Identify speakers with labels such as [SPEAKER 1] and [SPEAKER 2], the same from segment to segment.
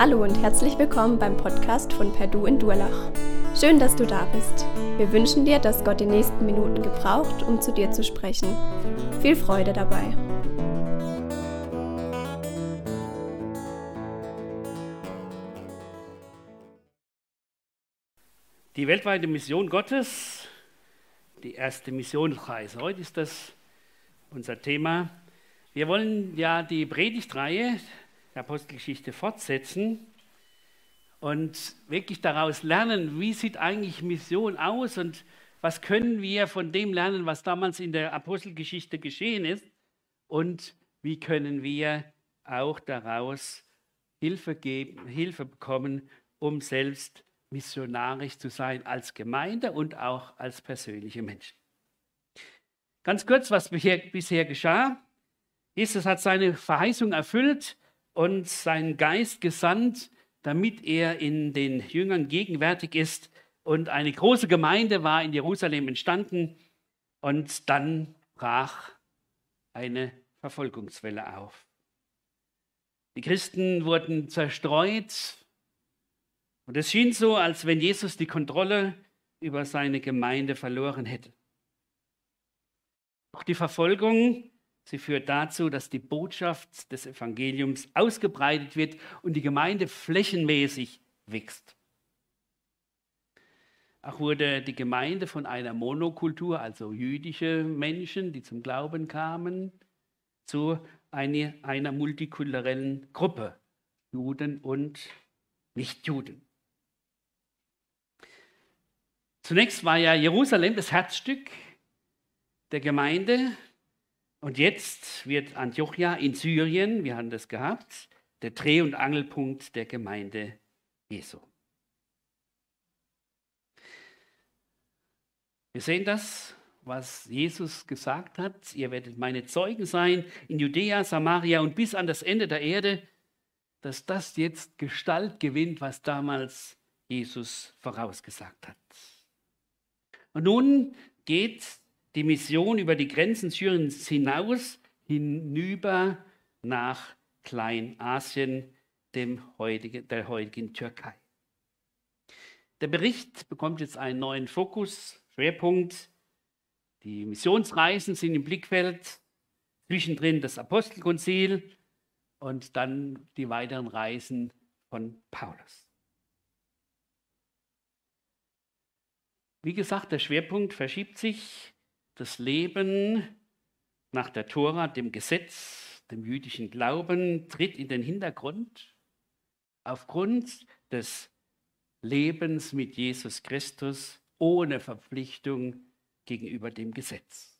[SPEAKER 1] Hallo und herzlich willkommen beim Podcast von Perdu in Durlach. Schön, dass du da bist. Wir wünschen dir, dass Gott die nächsten Minuten gebraucht, um zu dir zu sprechen. Viel Freude dabei.
[SPEAKER 2] Die weltweite Mission Gottes, die erste Missionsreise. Heute ist das unser Thema. Wir wollen ja die Predigtreihe der Apostelgeschichte fortsetzen und wirklich daraus lernen, wie sieht eigentlich Mission aus und was können wir von dem lernen, was damals in der Apostelgeschichte geschehen ist und wie können wir auch daraus Hilfe geben, Hilfe bekommen, um selbst missionarisch zu sein als Gemeinde und auch als persönliche Menschen. Ganz kurz, was bisher geschah. Jesus hat seine Verheißung erfüllt und seinen Geist gesandt, damit er in den Jüngern gegenwärtig ist. Und eine große Gemeinde war in Jerusalem entstanden. Und dann brach eine Verfolgungswelle auf. Die Christen wurden zerstreut. Und es schien so, als wenn Jesus die Kontrolle über seine Gemeinde verloren hätte. Auch die Verfolgung Sie führt dazu, dass die Botschaft des Evangeliums ausgebreitet wird und die Gemeinde flächenmäßig wächst. Auch wurde die Gemeinde von einer Monokultur, also jüdische Menschen, die zum Glauben kamen, zu einer, einer multikulturellen Gruppe, Juden und Nichtjuden. Zunächst war ja Jerusalem das Herzstück der Gemeinde, und jetzt wird Antiochia in Syrien, wir haben das gehabt, der Dreh- und Angelpunkt der Gemeinde Jesu. Wir sehen das, was Jesus gesagt hat. Ihr werdet meine Zeugen sein in Judäa, Samaria und bis an das Ende der Erde, dass das jetzt Gestalt gewinnt, was damals Jesus vorausgesagt hat. Und nun geht die Mission über die Grenzen Syriens hinaus, hinüber nach Kleinasien, dem heutigen, der heutigen Türkei. Der Bericht bekommt jetzt einen neuen Fokus, Schwerpunkt. Die Missionsreisen sind im Blickfeld, zwischendrin das Apostelkonzil und dann die weiteren Reisen von Paulus. Wie gesagt, der Schwerpunkt verschiebt sich das Leben nach der Tora, dem Gesetz, dem jüdischen Glauben, tritt in den Hintergrund aufgrund des Lebens mit Jesus Christus ohne Verpflichtung gegenüber dem Gesetz.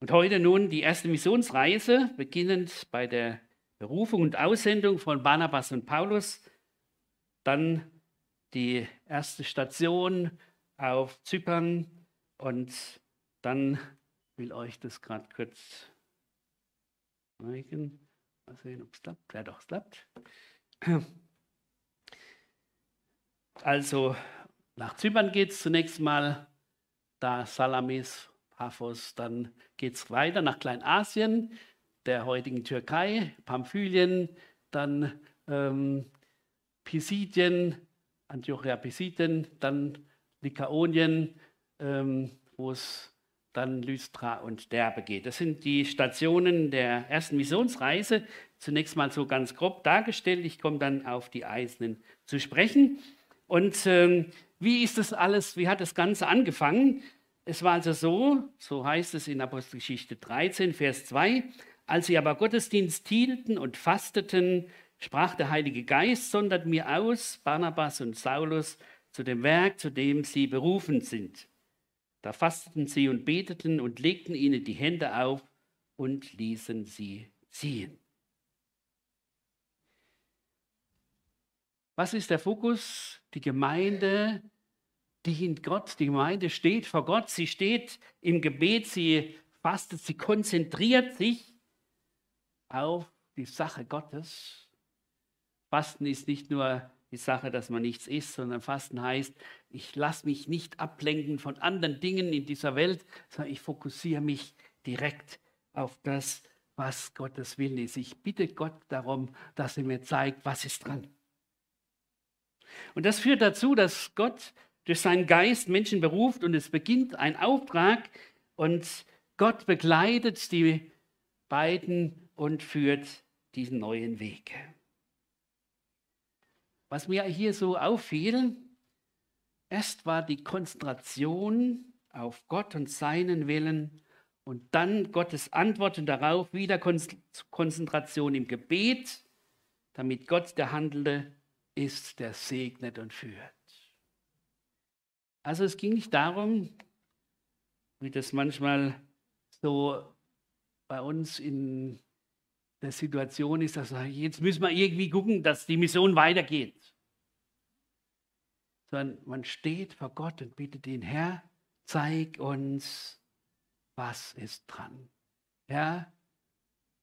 [SPEAKER 2] Und heute nun die erste Missionsreise, beginnend bei der Berufung und Aussendung von Barnabas und Paulus, dann die erste Station auf Zypern und dann will euch das gerade kurz zeigen. Mal sehen, ob es klappt. Ja, doch, es klappt. Also nach Zypern geht es zunächst mal, da Salamis, Paphos, dann geht es weiter nach Kleinasien, der heutigen Türkei, Pamphylien, dann ähm, Pisidien, Antiochia Pisidien, dann Lykaonien, ähm, wo es dann Lystra und Derbe geht. Das sind die Stationen der ersten Missionsreise. Zunächst mal so ganz grob dargestellt. Ich komme dann auf die einzelnen zu sprechen. Und ähm, wie ist das alles, wie hat das Ganze angefangen? Es war also so, so heißt es in Apostelgeschichte 13, Vers 2, als sie aber Gottesdienst hielten und fasteten, sprach der Heilige Geist, sondert mir aus, Barnabas und Saulus, zu dem Werk, zu dem sie berufen sind. Da fasteten sie und beteten und legten ihnen die Hände auf und ließen sie ziehen. Was ist der Fokus? Die Gemeinde dient Gott. Die Gemeinde steht vor Gott. Sie steht im Gebet. Sie fastet. Sie konzentriert sich auf die Sache Gottes. Fasten ist nicht nur die Sache, dass man nichts isst, sondern Fasten heißt, ich lasse mich nicht ablenken von anderen Dingen in dieser Welt, sondern ich fokussiere mich direkt auf das, was Gottes Willen ist. Ich bitte Gott darum, dass er mir zeigt, was ist dran. Und das führt dazu, dass Gott durch seinen Geist Menschen beruft und es beginnt ein Auftrag und Gott begleitet die beiden und führt diesen neuen Weg. Was mir hier so auffiel, erst war die Konzentration auf Gott und seinen Willen und dann Gottes Antworten darauf, wieder Konzentration im Gebet, damit Gott der Handelnde ist, der segnet und führt. Also es ging nicht darum, wie das manchmal so bei uns in der Situation ist, dass wir jetzt müssen wir irgendwie gucken, dass die Mission weitergeht. Sondern man steht vor Gott und bittet ihn, Herr, zeig uns, was ist dran. Herr,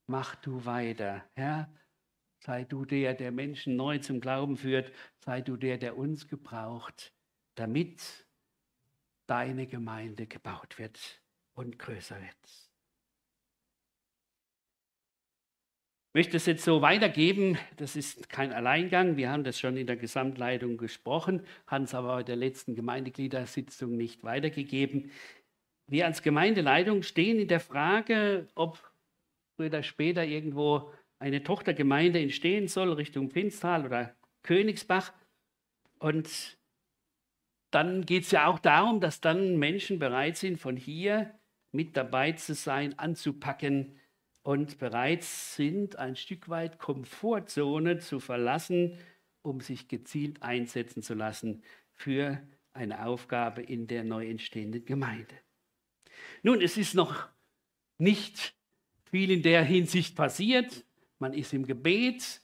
[SPEAKER 2] mach du weiter. Herr, sei du der, der Menschen neu zum Glauben führt. Sei du der, der uns gebraucht, damit deine Gemeinde gebaut wird und größer wird. Möchte es jetzt so weitergeben. Das ist kein Alleingang. Wir haben das schon in der Gesamtleitung gesprochen, haben es aber bei der letzten Gemeindegliedersitzung nicht weitergegeben. Wir als Gemeindeleitung stehen in der Frage, ob früher oder später irgendwo eine Tochtergemeinde entstehen soll, Richtung Pinstal oder Königsbach. Und dann geht es ja auch darum, dass dann Menschen bereit sind, von hier mit dabei zu sein, anzupacken, und bereit sind, ein Stück weit Komfortzone zu verlassen, um sich gezielt einsetzen zu lassen für eine Aufgabe in der neu entstehenden Gemeinde. Nun, es ist noch nicht viel in der Hinsicht passiert. Man ist im Gebet.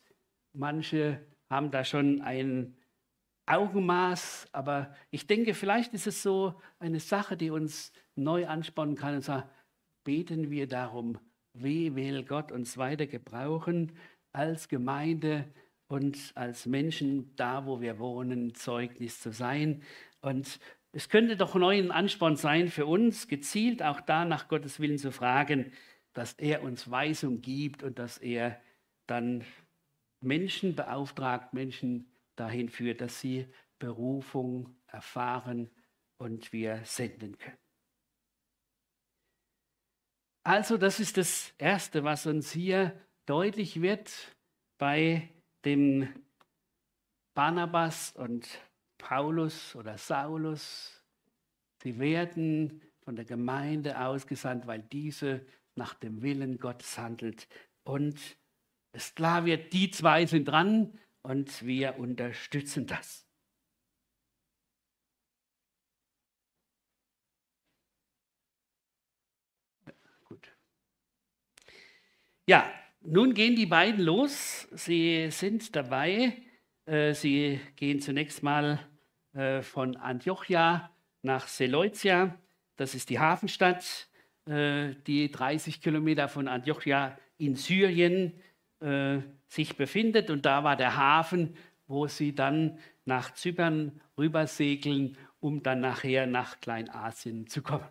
[SPEAKER 2] Manche haben da schon ein Augenmaß, aber ich denke, vielleicht ist es so eine Sache, die uns neu anspannen kann und sagt, beten wir darum, wie will Gott uns weiter gebrauchen als Gemeinde und als Menschen da, wo wir wohnen, Zeugnis zu sein. Und es könnte doch neuen Ansporn sein für uns, gezielt auch da nach Gottes Willen zu fragen, dass er uns Weisung gibt und dass er dann Menschen beauftragt, Menschen dahin führt, dass sie Berufung erfahren und wir senden können. Also das ist das Erste, was uns hier deutlich wird bei dem Barnabas und Paulus oder Saulus. Sie werden von der Gemeinde ausgesandt, weil diese nach dem Willen Gottes handelt. Und es klar wird, die zwei sind dran und wir unterstützen das. Ja, nun gehen die beiden los. Sie sind dabei. Äh, sie gehen zunächst mal äh, von Antiochia nach Seleucia. Das ist die Hafenstadt, äh, die 30 Kilometer von Antiochia in Syrien sich befindet. Und da war der Hafen, wo sie dann nach Zypern rübersegeln, um dann nachher nach Kleinasien zu kommen.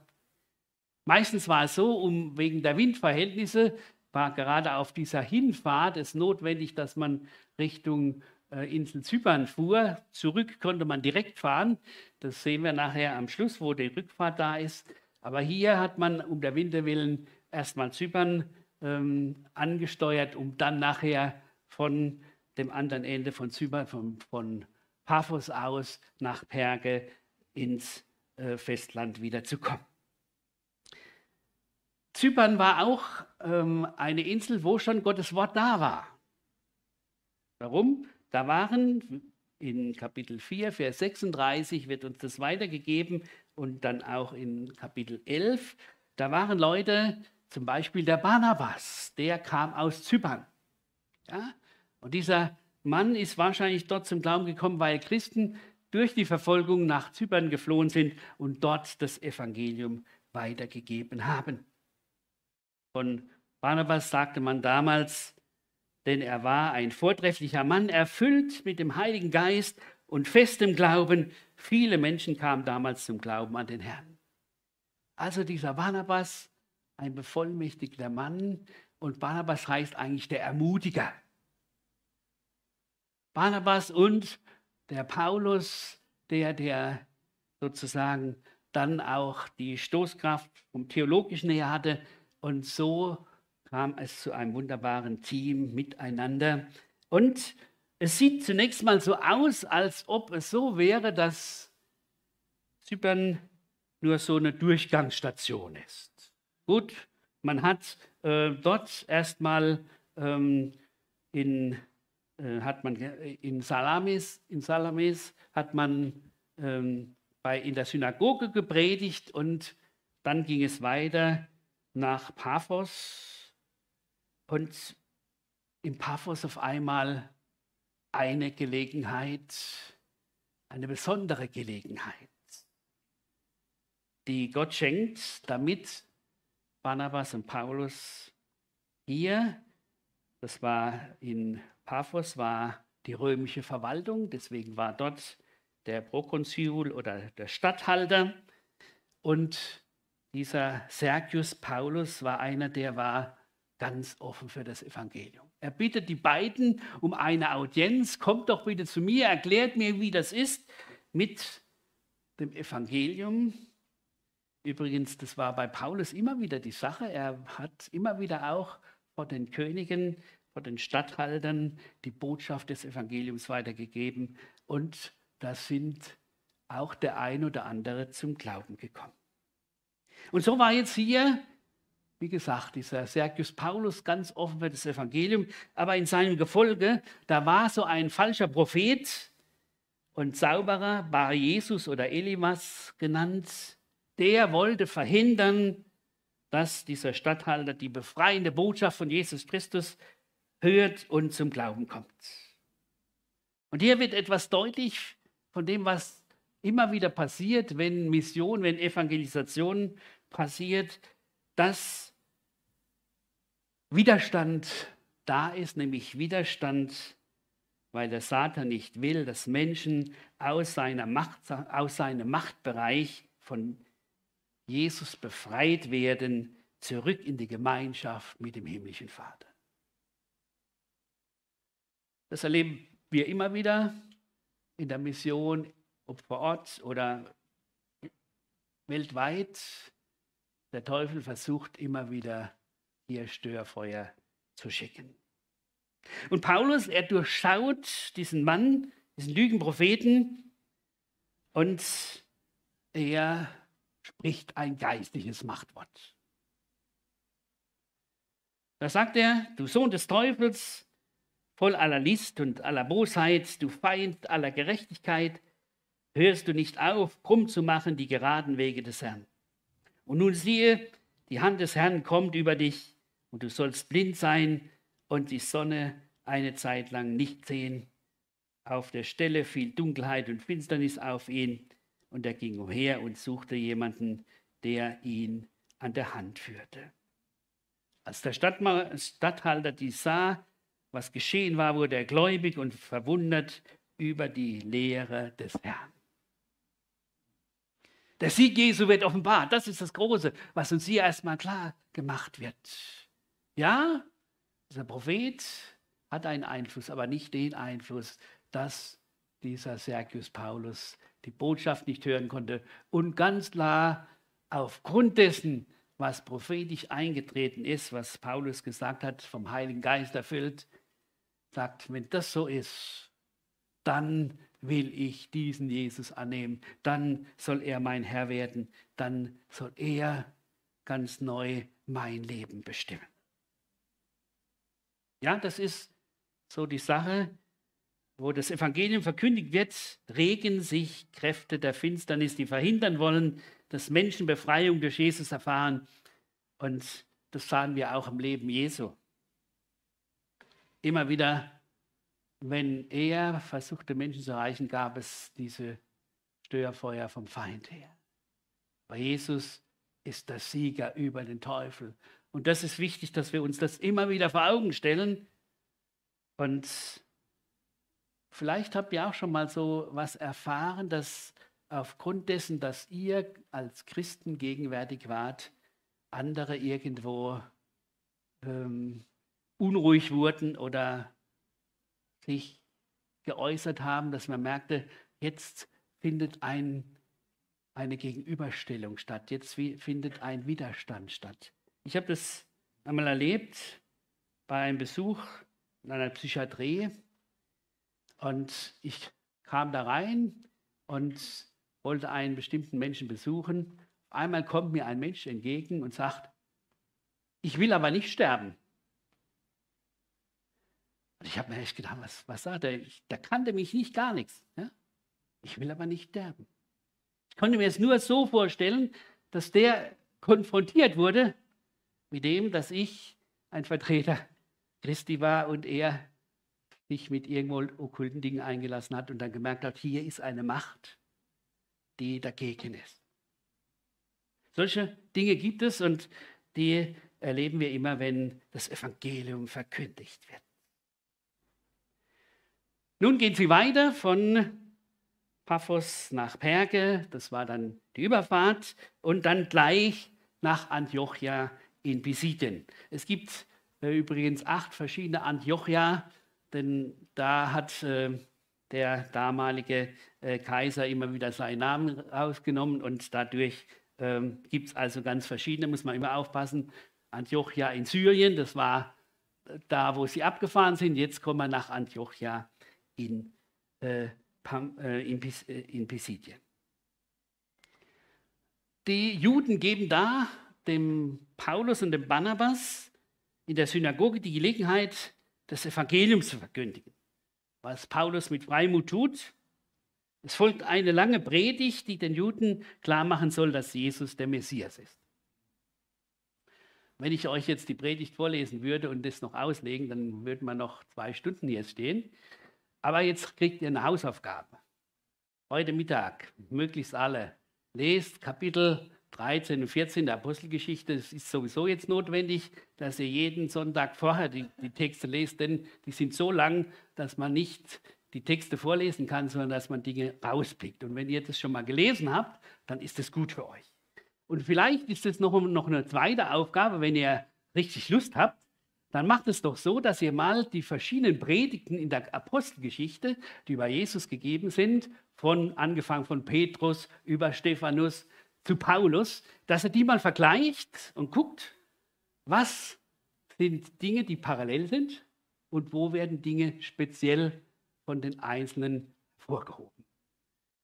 [SPEAKER 2] Meistens war es so, um wegen der Windverhältnisse war gerade auf dieser Hinfahrt es notwendig, dass man Richtung äh, Insel Zypern fuhr. Zurück konnte man direkt fahren. Das sehen wir nachher am Schluss, wo die Rückfahrt da ist. Aber hier hat man um der Winde willen erstmal Zypern ähm, angesteuert, um dann nachher von dem anderen Ende von Zypern, von, von Paphos aus nach Perge ins äh, Festland wiederzukommen. Zypern war auch ähm, eine Insel, wo schon Gottes Wort da war. Warum? Da waren in Kapitel 4, Vers 36 wird uns das weitergegeben und dann auch in Kapitel 11, da waren Leute, zum Beispiel der Barnabas, der kam aus Zypern. Ja? Und dieser Mann ist wahrscheinlich dort zum Glauben gekommen, weil Christen durch die Verfolgung nach Zypern geflohen sind und dort das Evangelium weitergegeben haben. Von Barnabas sagte man damals, denn er war ein vortrefflicher Mann, erfüllt mit dem Heiligen Geist und festem Glauben. Viele Menschen kamen damals zum Glauben an den Herrn. Also dieser Barnabas, ein bevollmächtigter Mann, und Barnabas heißt eigentlich der Ermutiger. Barnabas und der Paulus, der, der sozusagen dann auch die Stoßkraft vom Theologischen her hatte. Und so kam es zu einem wunderbaren Team miteinander. Und es sieht zunächst mal so aus, als ob es so wäre, dass Zypern nur so eine Durchgangsstation ist. Gut, man hat äh, dort erstmal ähm, in, äh, hat man in Salamis, in Salamis hat man ähm, bei, in der Synagoge gepredigt und dann ging es weiter nach Paphos und in Paphos auf einmal eine Gelegenheit, eine besondere Gelegenheit, die Gott schenkt, damit Barnabas und Paulus hier, das war in Paphos, war die römische Verwaltung, deswegen war dort der Prokonsul oder der Statthalter. Und dieser Sergius Paulus war einer, der war ganz offen für das Evangelium. Er bittet die beiden um eine Audienz, kommt doch bitte zu mir, erklärt mir, wie das ist mit dem Evangelium. Übrigens, das war bei Paulus immer wieder die Sache. Er hat immer wieder auch vor den Königen, vor den Statthaltern die Botschaft des Evangeliums weitergegeben und da sind auch der ein oder andere zum Glauben gekommen. Und so war jetzt hier, wie gesagt, dieser Sergius Paulus ganz offen für das Evangelium, aber in seinem Gefolge, da war so ein falscher Prophet und Zauberer, Bar Jesus oder Elimas genannt, der wollte verhindern, dass dieser Statthalter die befreiende Botschaft von Jesus Christus hört und zum Glauben kommt. Und hier wird etwas deutlich, von dem, was immer wieder passiert, wenn Mission, wenn Evangelisation passiert, dass Widerstand da ist, nämlich Widerstand, weil der Satan nicht will, dass Menschen aus, seiner Macht, aus seinem Machtbereich von Jesus befreit werden, zurück in die Gemeinschaft mit dem himmlischen Vater. Das erleben wir immer wieder in der Mission, ob vor Ort oder weltweit. Der Teufel versucht immer wieder hier Störfeuer zu schicken. Und Paulus, er durchschaut diesen Mann, diesen Lügenpropheten und er spricht ein geistliches Machtwort. Da sagt er, du Sohn des Teufels, voll aller List und aller Bosheit, du Feind aller Gerechtigkeit, hörst du nicht auf, krumm zu machen die geraden Wege des Herrn. Und nun siehe, die Hand des Herrn kommt über dich und du sollst blind sein und die Sonne eine Zeit lang nicht sehen. Auf der Stelle fiel Dunkelheit und Finsternis auf ihn und er ging umher und suchte jemanden, der ihn an der Hand führte. Als der Stadthalter dies sah, was geschehen war, wurde er gläubig und verwundert über die Lehre des Herrn. Der Sieg Jesu wird offenbart. Das ist das Große, was uns hier erstmal klar gemacht wird. Ja, dieser Prophet hat einen Einfluss, aber nicht den Einfluss, dass dieser Sergius Paulus die Botschaft nicht hören konnte und ganz klar aufgrund dessen, was prophetisch eingetreten ist, was Paulus gesagt hat, vom Heiligen Geist erfüllt, sagt, wenn das so ist, dann will ich diesen Jesus annehmen, dann soll er mein Herr werden, dann soll er ganz neu mein Leben bestimmen. Ja, das ist so die Sache, wo das Evangelium verkündigt wird, regen sich Kräfte der Finsternis, die verhindern wollen, dass Menschen Befreiung durch Jesus erfahren. Und das sahen wir auch im Leben Jesu immer wieder, wenn er versuchte, Menschen zu erreichen, gab es diese Störfeuer vom Feind her. Aber Jesus ist der Sieger über den Teufel. Und das ist wichtig, dass wir uns das immer wieder vor Augen stellen. Und vielleicht habt ihr auch schon mal so was erfahren, dass aufgrund dessen, dass ihr als Christen gegenwärtig wart, andere irgendwo ähm, unruhig wurden oder sich geäußert haben, dass man merkte, jetzt findet ein, eine Gegenüberstellung statt, jetzt findet ein Widerstand statt. Ich habe das einmal erlebt bei einem Besuch in einer Psychiatrie und ich kam da rein und wollte einen bestimmten Menschen besuchen. Einmal kommt mir ein Mensch entgegen und sagt, ich will aber nicht sterben. Und ich habe mir echt gedacht, was, was sagt er? Der kannte mich nicht, gar nichts. Ja? Ich will aber nicht sterben. Ich konnte mir es nur so vorstellen, dass der konfrontiert wurde mit dem, dass ich ein Vertreter Christi war und er sich mit irgendwo okkulten Dingen eingelassen hat und dann gemerkt hat, hier ist eine Macht, die dagegen ist. Solche Dinge gibt es und die erleben wir immer, wenn das Evangelium verkündigt wird. Nun gehen sie weiter von Paphos nach Perge, das war dann die Überfahrt, und dann gleich nach Antiochia in Pisidien. Es gibt äh, übrigens acht verschiedene Antiochia, denn da hat äh, der damalige äh, Kaiser immer wieder seinen Namen rausgenommen und dadurch ähm, gibt es also ganz verschiedene, muss man immer aufpassen. Antiochia in Syrien, das war äh, da, wo sie abgefahren sind. Jetzt kommen wir nach Antiochia in, äh, äh, in, äh, in Pisidien. Die Juden geben da dem Paulus und dem Barnabas in der Synagoge die Gelegenheit, das Evangelium zu verkündigen. Was Paulus mit Freimut tut, es folgt eine lange Predigt, die den Juden klar machen soll, dass Jesus der Messias ist. Wenn ich euch jetzt die Predigt vorlesen würde und das noch auslegen, dann würden wir noch zwei Stunden hier stehen. Aber jetzt kriegt ihr eine Hausaufgabe. Heute Mittag, möglichst alle, lest Kapitel 13 und 14 der Apostelgeschichte. Es ist sowieso jetzt notwendig, dass ihr jeden Sonntag vorher die, die Texte lest, denn die sind so lang, dass man nicht die Texte vorlesen kann, sondern dass man Dinge rauspickt. Und wenn ihr das schon mal gelesen habt, dann ist das gut für euch. Und vielleicht ist es noch, noch eine zweite Aufgabe, wenn ihr richtig Lust habt, dann macht es doch so, dass ihr mal die verschiedenen Predigten in der Apostelgeschichte, die über Jesus gegeben sind, von angefangen von Petrus über Stephanus zu Paulus, dass er die mal vergleicht und guckt, was sind Dinge, die parallel sind und wo werden Dinge speziell von den Einzelnen vorgehoben.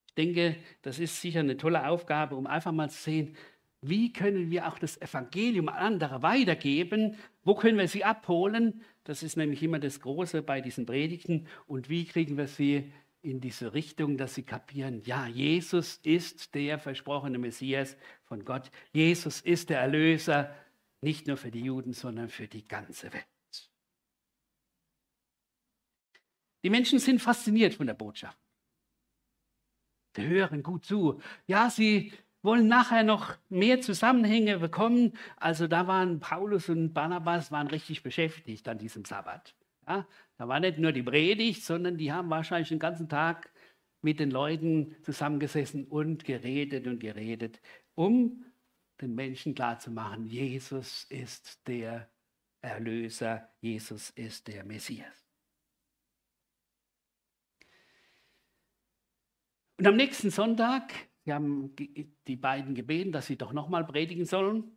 [SPEAKER 2] Ich denke, das ist sicher eine tolle Aufgabe, um einfach mal zu sehen, wie können wir auch das Evangelium an andere weitergeben? Wo können wir sie abholen? Das ist nämlich immer das Große bei diesen Predigten. Und wie kriegen wir sie in diese Richtung, dass sie kapieren, ja, Jesus ist der versprochene Messias von Gott. Jesus ist der Erlöser, nicht nur für die Juden, sondern für die ganze Welt. Die Menschen sind fasziniert von der Botschaft. Sie hören gut zu. Ja, sie wollen nachher noch mehr Zusammenhänge bekommen. Also da waren Paulus und Barnabas waren richtig beschäftigt an diesem Sabbat. Ja, da war nicht nur die Predigt, sondern die haben wahrscheinlich den ganzen Tag mit den Leuten zusammengesessen und geredet und geredet, um den Menschen klarzumachen, Jesus ist der Erlöser, Jesus ist der Messias. Und am nächsten Sonntag, wir haben die beiden gebeten, dass sie doch nochmal predigen sollen.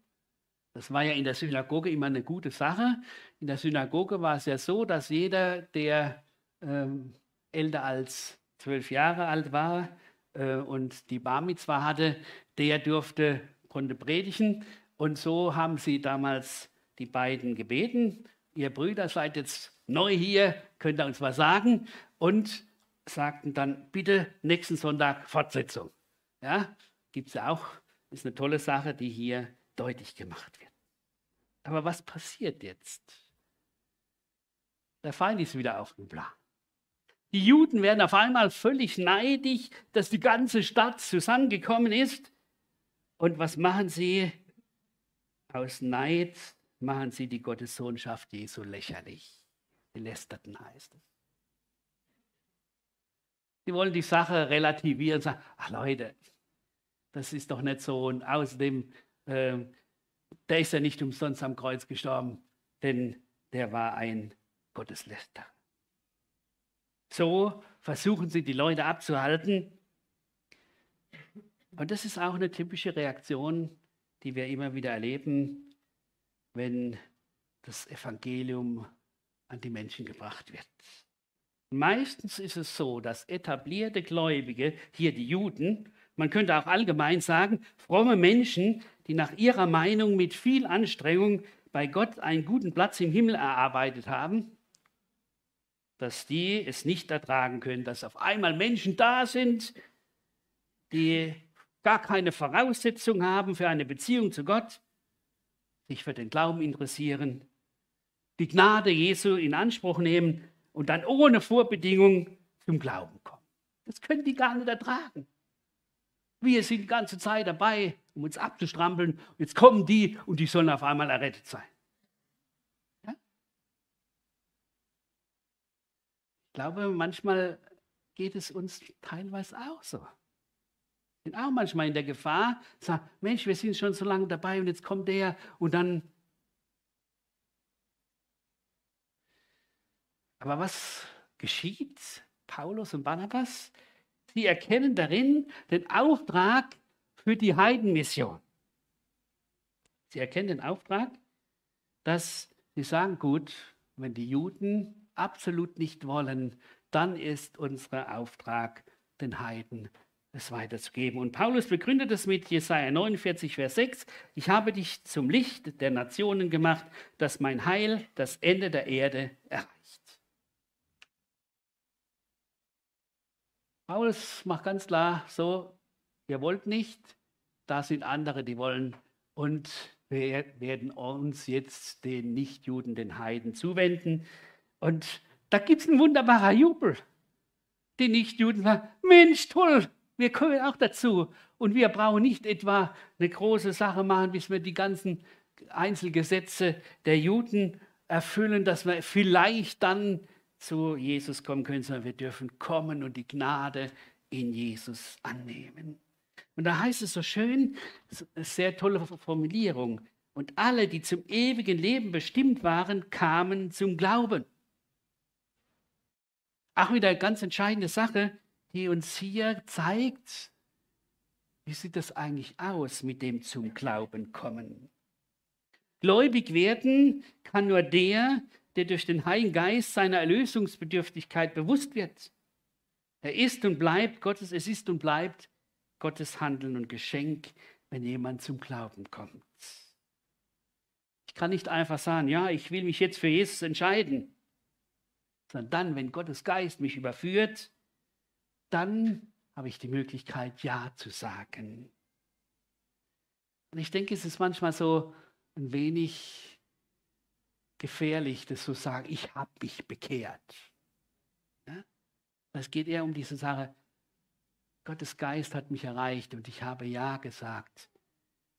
[SPEAKER 2] Das war ja in der Synagoge immer eine gute Sache. In der Synagoge war es ja so, dass jeder, der ähm, älter als zwölf Jahre alt war äh, und die Bar Mitzwa hatte, der durfte, konnte predigen. Und so haben sie damals die beiden gebeten. Ihr Brüder seid jetzt neu hier, könnt ihr uns was sagen? Und sagten dann, bitte nächsten Sonntag Fortsetzung. Ja, gibt es auch, ist eine tolle Sache, die hier deutlich gemacht wird. Aber was passiert jetzt? Der Feind ist wieder auf dem Plan. Die Juden werden auf einmal völlig neidisch, dass die ganze Stadt zusammengekommen ist. Und was machen sie? Aus Neid machen sie die Gottessohnschaft Jesu lächerlich. Die lästerten heißt es. Sie wollen die Sache relativieren und sagen, ach Leute, das ist doch nicht so. Und außerdem, äh, der ist ja nicht umsonst am Kreuz gestorben. denn der war ein Gottesläster. So versuchen sie die Leute abzuhalten. Und das ist auch eine typische Reaktion, die wir immer wieder erleben, wenn das Evangelium an die Menschen gebracht wird. Meistens ist es so, dass etablierte Gläubige, hier die Juden, man könnte auch allgemein sagen, fromme Menschen, die nach ihrer Meinung mit viel Anstrengung bei Gott einen guten Platz im Himmel erarbeitet haben, dass die es nicht ertragen können, dass auf einmal Menschen da sind, die gar keine Voraussetzung haben für eine Beziehung zu Gott, sich für den Glauben interessieren, die Gnade Jesu in Anspruch nehmen und dann ohne Vorbedingung zum Glauben kommen. Das können die gar nicht ertragen. Wir sind die ganze Zeit dabei, um uns abzustrampeln. Jetzt kommen die und die sollen auf einmal errettet sein. Ja? Ich glaube, manchmal geht es uns teilweise auch so. Wir sind auch manchmal in der Gefahr, sagen, Mensch, wir sind schon so lange dabei und jetzt kommt der und dann. Aber was geschieht? Paulus und Barnabas, Sie erkennen darin den Auftrag für die Heidenmission. Sie erkennen den Auftrag, dass sie sagen, gut, wenn die Juden absolut nicht wollen, dann ist unser Auftrag, den Heiden es weiterzugeben. Und Paulus begründet es mit Jesaja 49, Vers 6. Ich habe dich zum Licht der Nationen gemacht, dass mein Heil das Ende der Erde erreicht. Paulus macht ganz klar so, ihr wollt nicht, da sind andere, die wollen. Und wir werden uns jetzt den Nichtjuden, den Heiden zuwenden. Und da gibt es einen wunderbaren Jubel. Die Nichtjuden sagen, Mensch, toll, wir kommen auch dazu. Und wir brauchen nicht etwa eine große Sache machen, bis wir die ganzen Einzelgesetze der Juden erfüllen, dass wir vielleicht dann zu Jesus kommen können, sondern wir dürfen kommen und die Gnade in Jesus annehmen. Und da heißt es so schön, sehr tolle Formulierung, und alle, die zum ewigen Leben bestimmt waren, kamen zum Glauben. Auch wieder eine ganz entscheidende Sache, die uns hier zeigt, wie sieht das eigentlich aus mit dem zum Glauben kommen. Gläubig werden kann nur der, der durch den Heiligen Geist seiner Erlösungsbedürftigkeit bewusst wird. Er ist und bleibt Gottes, es ist und bleibt Gottes Handeln und Geschenk, wenn jemand zum Glauben kommt. Ich kann nicht einfach sagen, ja, ich will mich jetzt für Jesus entscheiden, sondern dann, wenn Gottes Geist mich überführt, dann habe ich die Möglichkeit, Ja zu sagen. Und ich denke, es ist manchmal so ein wenig gefährlich, das zu sagen, ich habe mich bekehrt. Ja? Es geht eher um diese Sache, Gottes Geist hat mich erreicht und ich habe Ja gesagt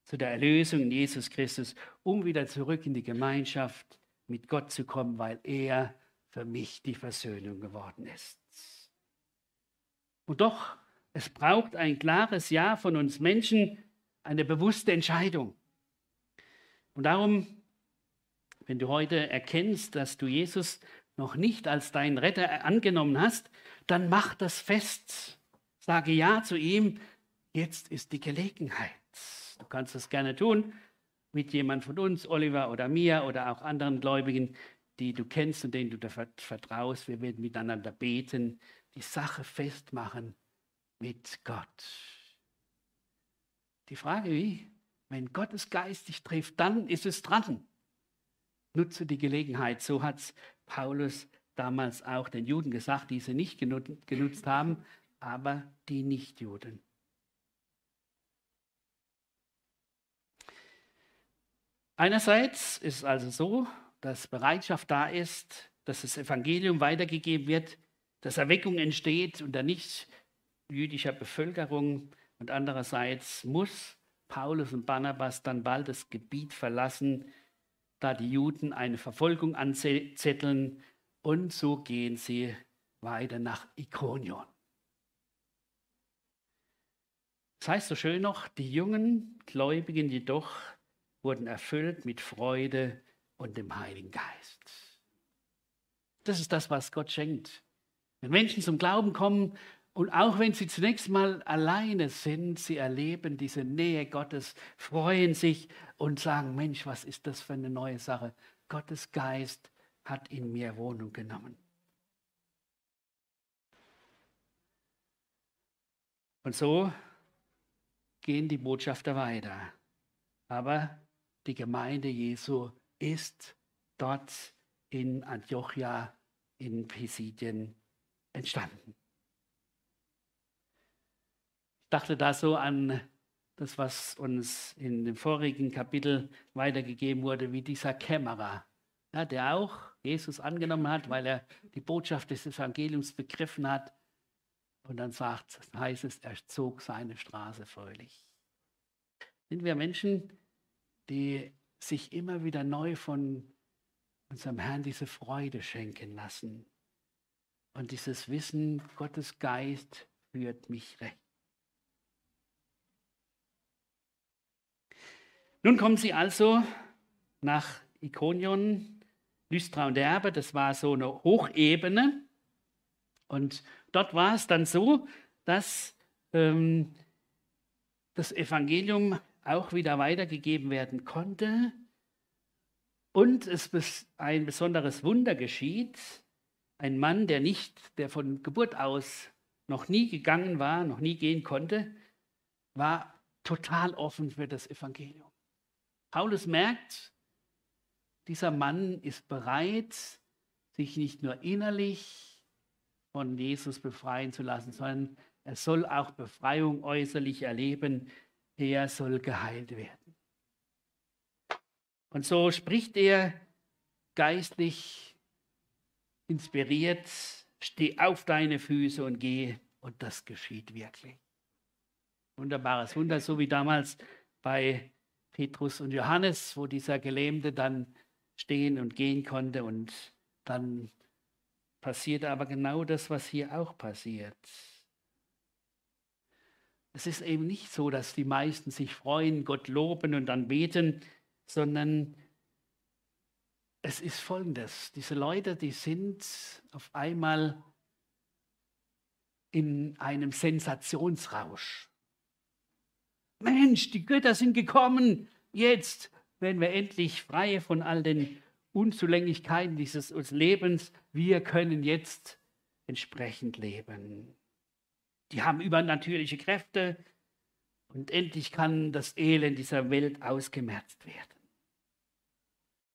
[SPEAKER 2] zu der Erlösung in Jesus Christus, um wieder zurück in die Gemeinschaft mit Gott zu kommen, weil er für mich die Versöhnung geworden ist. Und doch, es braucht ein klares Ja von uns Menschen, eine bewusste Entscheidung. Und darum wenn du heute erkennst, dass du Jesus noch nicht als deinen Retter angenommen hast, dann mach das fest. Sage Ja zu ihm. Jetzt ist die Gelegenheit. Du kannst das gerne tun mit jemand von uns, Oliver oder mir oder auch anderen Gläubigen, die du kennst und denen du vertraust. Wir werden miteinander beten, die Sache festmachen mit Gott. Die Frage wie, wenn Gottes Geist dich trifft, dann ist es dran. Nutze die Gelegenheit. So hat es Paulus damals auch den Juden gesagt, die sie nicht genutzt haben, aber die Nichtjuden. Einerseits ist es also so, dass Bereitschaft da ist, dass das Evangelium weitergegeben wird, dass Erweckung entsteht unter nicht jüdischer Bevölkerung und andererseits muss Paulus und Barnabas dann bald das Gebiet verlassen, da die Juden eine Verfolgung anzetteln und so gehen sie weiter nach Ikonion. Das heißt so schön noch, die jungen Gläubigen jedoch wurden erfüllt mit Freude und dem Heiligen Geist. Das ist das, was Gott schenkt. Wenn Menschen zum Glauben kommen und auch wenn sie zunächst mal alleine sind, sie erleben diese Nähe Gottes, freuen sich und sagen, Mensch, was ist das für eine neue Sache? Gottes Geist hat in mir Wohnung genommen. Und so gehen die Botschafter weiter. Aber die Gemeinde Jesu ist dort in Antiochia in Pisidien entstanden. Dachte da so an das, was uns in dem vorigen Kapitel weitergegeben wurde, wie dieser Kämmerer, ja, der auch Jesus angenommen hat, weil er die Botschaft des Evangeliums begriffen hat. Und dann sagt, heißt es, er zog seine Straße fröhlich. Sind wir Menschen, die sich immer wieder neu von unserem Herrn diese Freude schenken lassen und dieses Wissen, Gottes Geist führt mich recht. Nun kommen sie also nach Ikonion, Lystra und Derbe, das war so eine Hochebene. Und dort war es dann so, dass ähm, das Evangelium auch wieder weitergegeben werden konnte und es ein besonderes Wunder geschieht. Ein Mann, der nicht, der von Geburt aus noch nie gegangen war, noch nie gehen konnte, war total offen für das Evangelium. Paulus merkt, dieser Mann ist bereit, sich nicht nur innerlich von Jesus befreien zu lassen, sondern er soll auch Befreiung äußerlich erleben. Er soll geheilt werden. Und so spricht er geistlich inspiriert, steh auf deine Füße und geh. Und das geschieht wirklich. Wunderbares Wunder, so wie damals bei Petrus und Johannes, wo dieser Gelähmte dann stehen und gehen konnte. Und dann passiert aber genau das, was hier auch passiert. Es ist eben nicht so, dass die meisten sich freuen, Gott loben und dann beten, sondern es ist folgendes. Diese Leute, die sind auf einmal in einem Sensationsrausch. Mensch, die Götter sind gekommen. Jetzt werden wir endlich frei von all den Unzulänglichkeiten dieses Lebens. Wir können jetzt entsprechend leben. Die haben übernatürliche Kräfte und endlich kann das Elend dieser Welt ausgemerzt werden.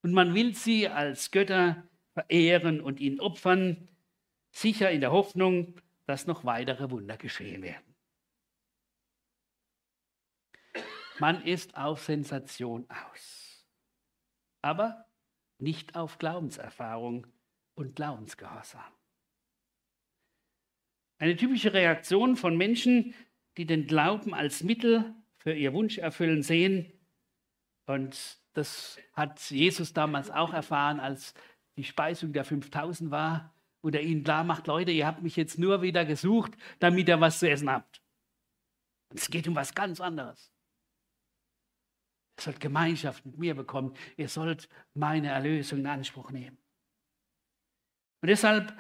[SPEAKER 2] Und man will sie als Götter verehren und ihnen opfern, sicher in der Hoffnung, dass noch weitere Wunder geschehen werden. Man ist auf Sensation aus, aber nicht auf Glaubenserfahrung und Glaubensgehorsam. Eine typische Reaktion von Menschen, die den Glauben als Mittel für ihr Wunscherfüllen sehen und das hat Jesus damals auch erfahren, als die Speisung der 5000 war, wo er ihnen klar macht, Leute, ihr habt mich jetzt nur wieder gesucht, damit ihr was zu essen habt. Und es geht um was ganz anderes. Ihr sollt Gemeinschaft mit mir bekommen. Ihr sollt meine Erlösung in Anspruch nehmen. Und deshalb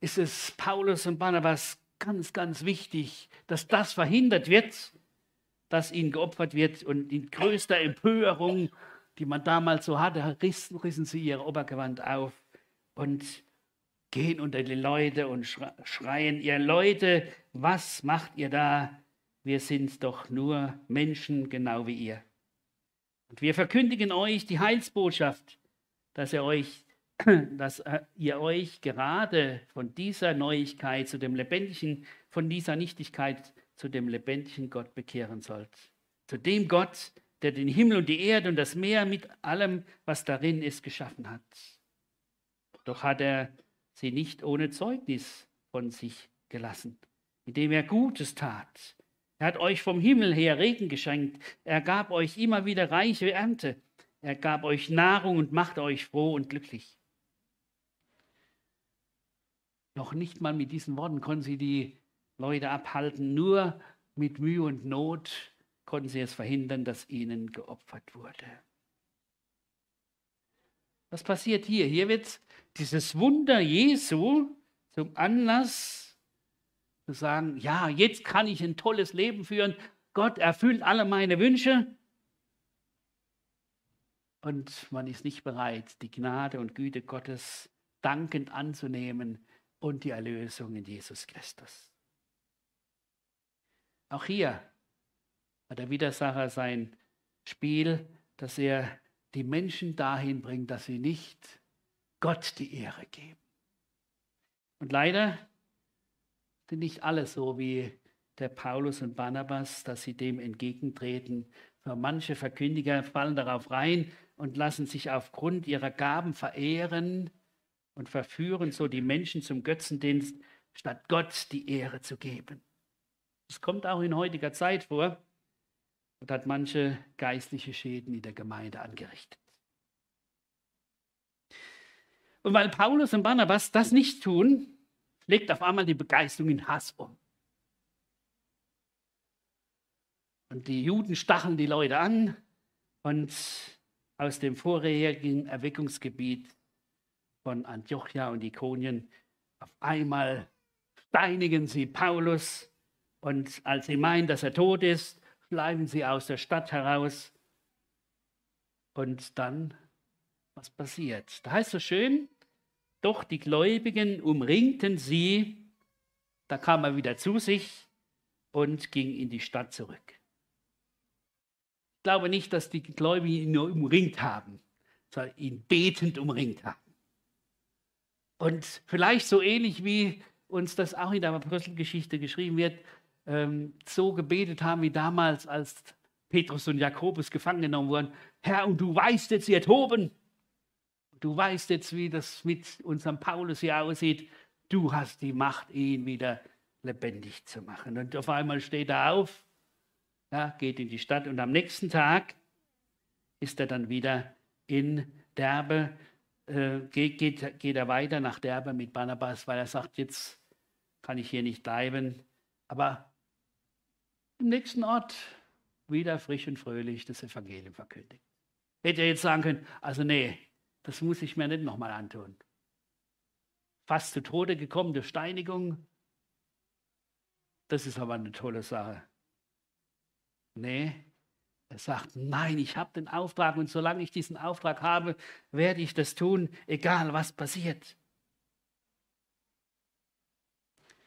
[SPEAKER 2] ist es Paulus und Barnabas ganz, ganz wichtig, dass das verhindert wird, dass ihnen geopfert wird und in größter Empörung die man damals so hatte, rissen, rissen sie ihr Obergewand auf und gehen unter die Leute und schreien, ihr Leute, was macht ihr da? Wir sind doch nur Menschen, genau wie ihr. Und wir verkündigen euch die Heilsbotschaft, dass ihr euch, dass äh, ihr euch gerade von dieser Neuigkeit zu dem lebendigen, von dieser Nichtigkeit zu dem lebendigen Gott bekehren sollt. Zu dem Gott, der den Himmel und die Erde und das Meer mit allem, was darin ist, geschaffen hat. Doch hat er sie nicht ohne Zeugnis von sich gelassen, indem er Gutes tat. Er hat euch vom Himmel her Regen geschenkt. Er gab euch immer wieder reiche Ernte. Er gab euch Nahrung und machte euch froh und glücklich. Noch nicht mal mit diesen Worten konnten sie die Leute abhalten, nur mit Mühe und Not konnten sie es verhindern, dass ihnen geopfert wurde. Was passiert hier? Hier wird dieses Wunder Jesu zum Anlass zu sagen, ja, jetzt kann ich ein tolles Leben führen. Gott erfüllt alle meine Wünsche. Und man ist nicht bereit, die Gnade und Güte Gottes dankend anzunehmen und die Erlösung in Jesus Christus. Auch hier hat der Widersacher sein Spiel, dass er die Menschen dahin bringt, dass sie nicht Gott die Ehre geben. Und leider sind nicht alle so wie der Paulus und Barnabas, dass sie dem entgegentreten. So manche Verkündiger fallen darauf rein und lassen sich aufgrund ihrer Gaben verehren und verführen so die Menschen zum Götzendienst, statt Gott die Ehre zu geben. Das kommt auch in heutiger Zeit vor und hat manche geistliche Schäden in der Gemeinde angerichtet. Und weil Paulus und Barnabas das nicht tun, legt auf einmal die Begeisterung in Hass um. Und die Juden stacheln die Leute an und aus dem vorherigen Erweckungsgebiet von Antiochia und Ikonien auf einmal steinigen sie Paulus und als sie meinen, dass er tot ist, bleiben sie aus der Stadt heraus. Und dann, was passiert? Da heißt so schön, doch die Gläubigen umringten sie, da kam er wieder zu sich und ging in die Stadt zurück. Ich glaube nicht, dass die Gläubigen ihn nur umringt haben, sondern ihn betend umringt haben. Und vielleicht so ähnlich wie uns das auch in der Apostelgeschichte geschrieben wird, ähm, so gebetet haben wie damals, als Petrus und Jakobus gefangen genommen wurden. Herr, und du weißt jetzt, ihr toben. Du weißt jetzt, wie das mit unserem Paulus hier aussieht. Du hast die Macht, ihn wieder lebendig zu machen. Und auf einmal steht er auf, ja, geht in die Stadt und am nächsten Tag ist er dann wieder in Derbe, äh, geht, geht, geht er weiter nach Derbe mit Barnabas, weil er sagt, jetzt kann ich hier nicht bleiben. Aber im nächsten Ort wieder frisch und fröhlich das Evangelium verkündigt. Hätte er jetzt sagen können, also nee, das muss ich mir nicht nochmal antun. Fast zu Tode gekommen durch Steinigung, das ist aber eine tolle Sache. Nee, er sagt, nein, ich habe den Auftrag und solange ich diesen Auftrag habe, werde ich das tun, egal was passiert.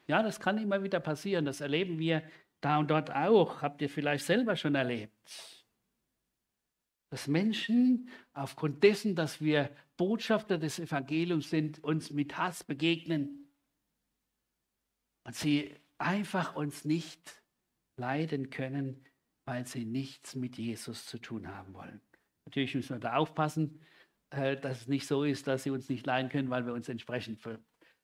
[SPEAKER 2] Ja, das kann immer wieder passieren. Das erleben wir da und dort auch, habt ihr vielleicht selber schon erlebt, dass Menschen aufgrund dessen, dass wir Botschafter des Evangeliums sind, uns mit Hass begegnen und sie einfach uns nicht leiden können, weil sie nichts mit Jesus zu tun haben wollen. Natürlich müssen wir da aufpassen, äh, dass es nicht so ist, dass sie uns nicht leiden können, weil wir uns entsprechend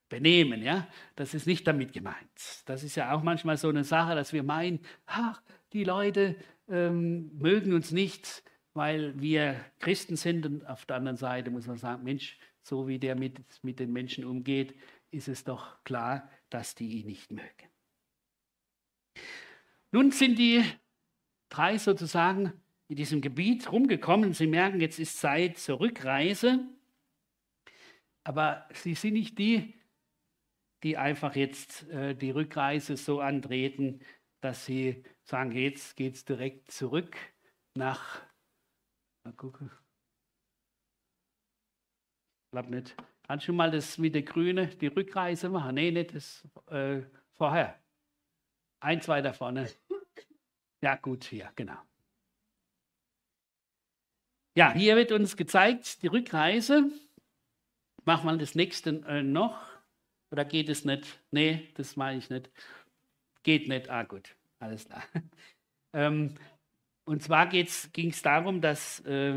[SPEAKER 2] benehmen. Ja? Das ist nicht damit gemeint. Das ist ja auch manchmal so eine Sache, dass wir meinen, ach, die Leute ähm, mögen uns nicht, weil wir Christen sind. Und auf der anderen Seite muss man sagen, Mensch, so wie der mit, mit den Menschen umgeht, ist es doch klar, dass die ihn nicht mögen. Nun sind die drei sozusagen in diesem Gebiet rumgekommen. Sie merken, jetzt ist Zeit zur Rückreise. Aber sie sind nicht die, die einfach jetzt äh, die Rückreise so antreten, dass sie sagen, jetzt geht es direkt zurück nach, mal gucken, ich glaube nicht. Kannst du mal das mit der Grüne, die Rückreise machen? Nee, nicht das äh, vorher. Eins weiter vorne. Ja, gut, hier, genau. Ja, hier wird uns gezeigt, die Rückreise. Machen wir das nächste äh, noch. Oder geht es nicht? Nee, das meine ich nicht. Geht nicht. Ah, gut, alles klar. Ähm, und zwar ging es darum, dass äh,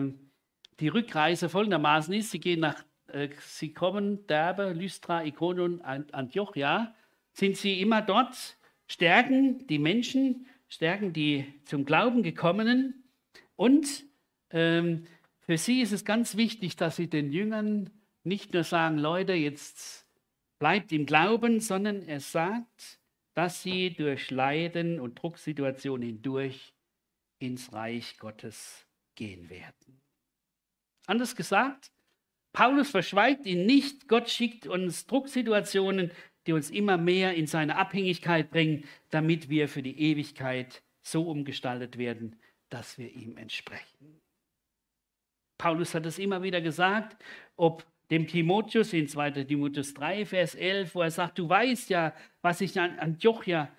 [SPEAKER 2] die Rückreise folgendermaßen ist: Sie gehen nach, äh, Sie kommen Derbe, Lystra, Ikonion, Antiochia. Sind Sie immer dort? Stärken die Menschen, stärken die zum Glauben gekommenen. Und ähm, für Sie ist es ganz wichtig, dass Sie den Jüngern nicht nur sagen: Leute, jetzt bleibt im Glauben, sondern er sagt, dass sie durch Leiden und Drucksituationen hindurch ins Reich Gottes gehen werden. Anders gesagt, Paulus verschweigt ihn nicht. Gott schickt uns Drucksituationen, die uns immer mehr in seine Abhängigkeit bringen, damit wir für die Ewigkeit so umgestaltet werden, dass wir ihm entsprechen. Paulus hat es immer wieder gesagt, ob dem Timotheus in 2. Timotheus 3, Vers 11, wo er sagt, du weißt ja, was ich an Antiochia,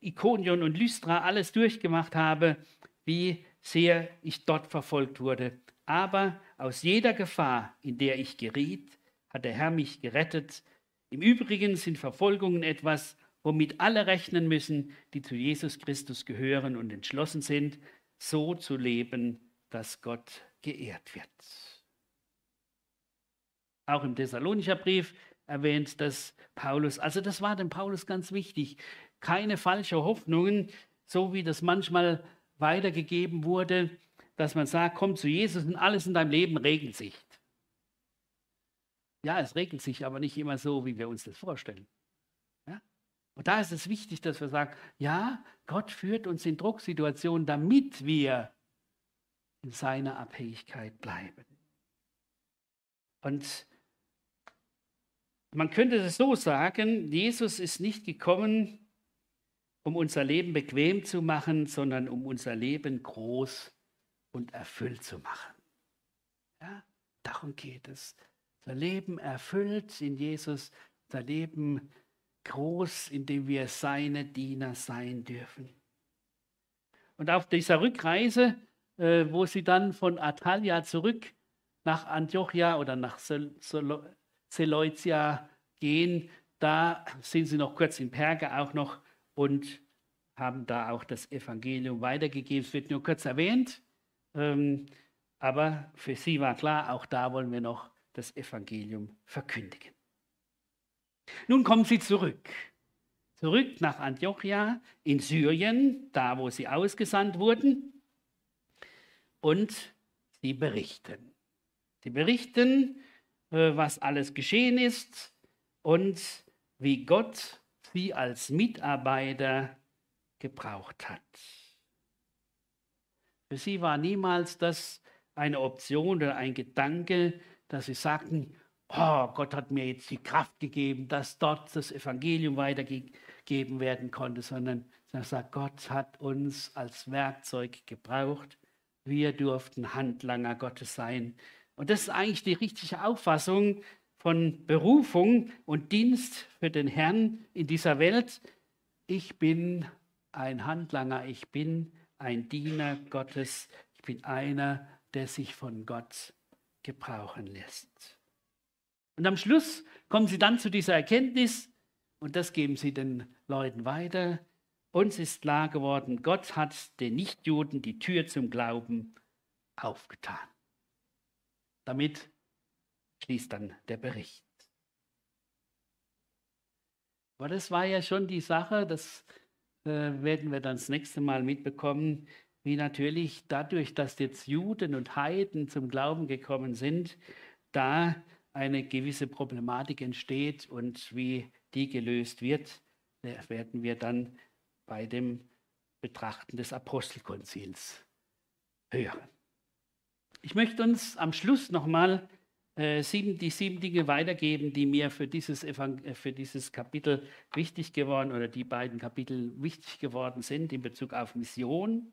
[SPEAKER 2] Ikonion und Lystra alles durchgemacht habe, wie sehr ich dort verfolgt wurde. Aber aus jeder Gefahr, in der ich geriet, hat der Herr mich gerettet. Im Übrigen sind Verfolgungen etwas, womit alle rechnen müssen, die zu Jesus Christus gehören und entschlossen sind, so zu leben, dass Gott geehrt wird. Auch im Thessalonischer Brief erwähnt das Paulus. Also das war dem Paulus ganz wichtig. Keine falschen Hoffnungen, so wie das manchmal weitergegeben wurde, dass man sagt, komm zu Jesus und alles in deinem Leben regelt sich. Ja, es regelt sich aber nicht immer so, wie wir uns das vorstellen. Ja? Und da ist es wichtig, dass wir sagen, ja, Gott führt uns in Drucksituationen, damit wir in seiner Abhängigkeit bleiben. Und man könnte es so sagen, Jesus ist nicht gekommen, um unser Leben bequem zu machen, sondern um unser Leben groß und erfüllt zu machen. Ja, darum geht es. Unser Leben erfüllt in Jesus, unser Leben groß, indem wir seine Diener sein dürfen. Und auf dieser Rückreise, äh, wo sie dann von Atalia zurück nach Antiochia oder nach Seleucia gehen, da sind sie noch kurz in Perge auch noch und haben da auch das Evangelium weitergegeben. Es wird nur kurz erwähnt. Ähm, aber für sie war klar, auch da wollen wir noch das Evangelium verkündigen. Nun kommen sie zurück. Zurück nach Antiochia in Syrien, da wo sie ausgesandt wurden. Und sie berichten. Sie berichten, äh, was alles geschehen ist und wie Gott sie als Mitarbeiter gebraucht hat. Für sie war niemals das eine Option oder ein Gedanke, dass sie sagten, oh, Gott hat mir jetzt die Kraft gegeben, dass dort das Evangelium weitergegeben werden konnte, sondern sie sagt, Gott hat uns als Werkzeug gebraucht. Wir durften Handlanger Gottes sein. Und das ist eigentlich die richtige Auffassung von Berufung und Dienst für den Herrn in dieser Welt. Ich bin ein Handlanger, ich bin ein Diener Gottes, ich bin einer, der sich von Gott gebrauchen lässt. Und am Schluss kommen sie dann zu dieser Erkenntnis, und das geben sie den Leuten weiter. Uns ist klar geworden, Gott hat den Nichtjuden die Tür zum Glauben aufgetan. Damit schließt dann der Bericht. Aber das war ja schon die Sache, das äh, werden wir dann das nächste Mal mitbekommen, wie natürlich dadurch, dass jetzt Juden und Heiden zum Glauben gekommen sind, da eine gewisse Problematik entsteht und wie die gelöst wird, werden wir dann bei dem Betrachten des Apostelkonzils hören. Ich möchte uns am Schluss nochmal äh, sieben, die sieben Dinge weitergeben, die mir für dieses, äh, für dieses Kapitel wichtig geworden oder die beiden Kapitel wichtig geworden sind in Bezug auf Mission.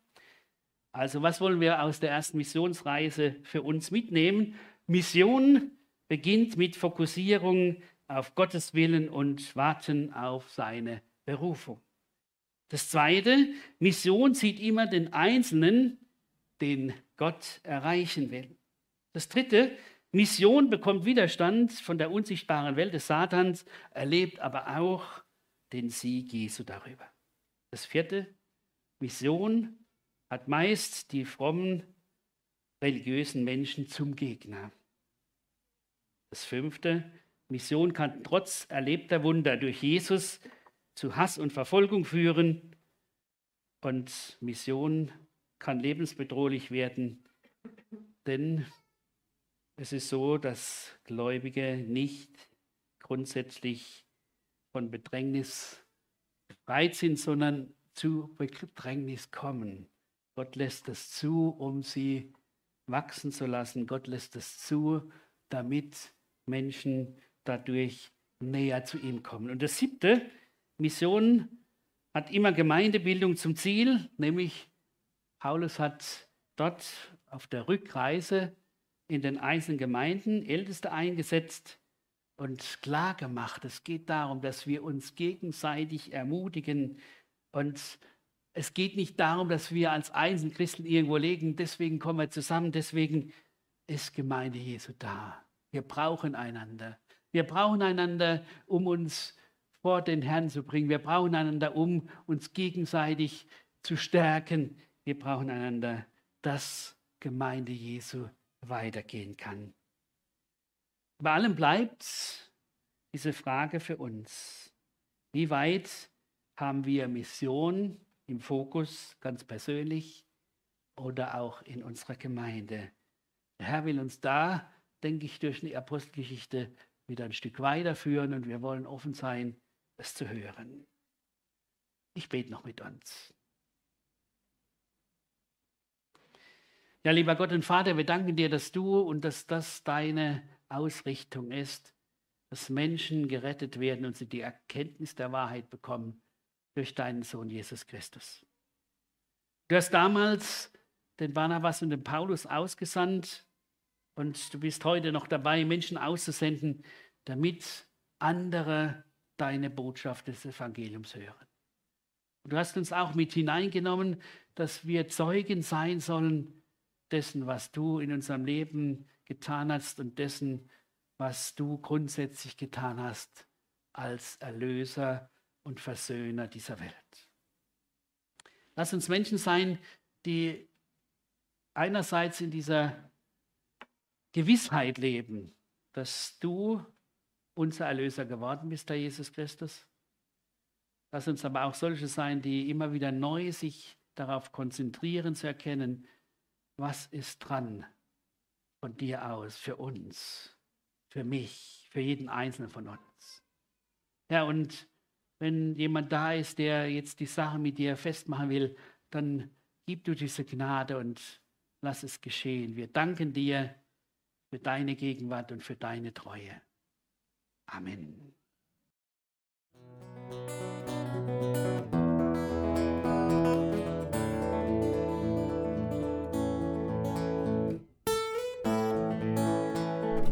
[SPEAKER 2] Also was wollen wir aus der ersten Missionsreise für uns mitnehmen? Mission beginnt mit Fokussierung auf Gottes Willen und Warten auf seine Berufung. Das Zweite, Mission sieht immer den Einzelnen, den Gott erreichen will. Das Dritte, Mission bekommt Widerstand von der unsichtbaren Welt des Satans, erlebt aber auch den Sieg Jesu darüber. Das vierte, Mission hat meist die frommen religiösen Menschen zum Gegner. Das fünfte, Mission kann trotz erlebter Wunder durch Jesus zu Hass und Verfolgung führen und Mission kann lebensbedrohlich werden, denn es ist so, dass Gläubige nicht grundsätzlich von Bedrängnis befreit sind, sondern zu Bedrängnis kommen. Gott lässt es zu, um sie wachsen zu lassen. Gott lässt es zu, damit Menschen dadurch näher zu ihm kommen. Und das siebte, Mission hat immer Gemeindebildung zum Ziel, nämlich Paulus hat dort auf der Rückreise in den einzelnen Gemeinden Älteste eingesetzt und klar gemacht, es geht darum, dass wir uns gegenseitig ermutigen und es geht nicht darum, dass wir als Einzelchristen irgendwo legen, deswegen kommen wir zusammen, deswegen ist Gemeinde Jesu da. Wir brauchen einander. Wir brauchen einander, um uns vor den Herrn zu bringen. Wir brauchen einander, um uns gegenseitig zu stärken. Wir brauchen einander, dass Gemeinde Jesu weitergehen kann. Bei allem bleibt diese Frage für uns. Wie weit haben wir Mission im Fokus, ganz persönlich oder auch in unserer Gemeinde? Der Herr will uns da, denke ich, durch die Apostelgeschichte wieder ein Stück weiterführen und wir wollen offen sein, es zu hören. Ich bete noch mit uns. Ja, lieber Gott und Vater, wir danken dir, dass du und dass das deine Ausrichtung ist, dass Menschen gerettet werden und sie die Erkenntnis der Wahrheit bekommen durch deinen Sohn Jesus Christus. Du hast damals den Barnabas und den Paulus ausgesandt und du bist heute noch dabei, Menschen auszusenden, damit andere deine Botschaft des Evangeliums hören. Und du hast uns auch mit hineingenommen, dass wir Zeugen sein sollen dessen, was du in unserem Leben getan hast und dessen, was du grundsätzlich getan hast als Erlöser und Versöhner dieser Welt. Lass uns Menschen sein, die einerseits in dieser Gewissheit leben, dass du unser Erlöser geworden bist, Herr Jesus Christus. Lass uns aber auch solche sein, die immer wieder neu sich darauf konzentrieren zu erkennen, was ist dran von dir aus für uns, für mich, für jeden Einzelnen von uns. Ja, und wenn jemand da ist, der jetzt die Sache mit dir festmachen will, dann gib du diese Gnade und lass es geschehen. Wir danken dir für deine Gegenwart und für deine Treue. Amen.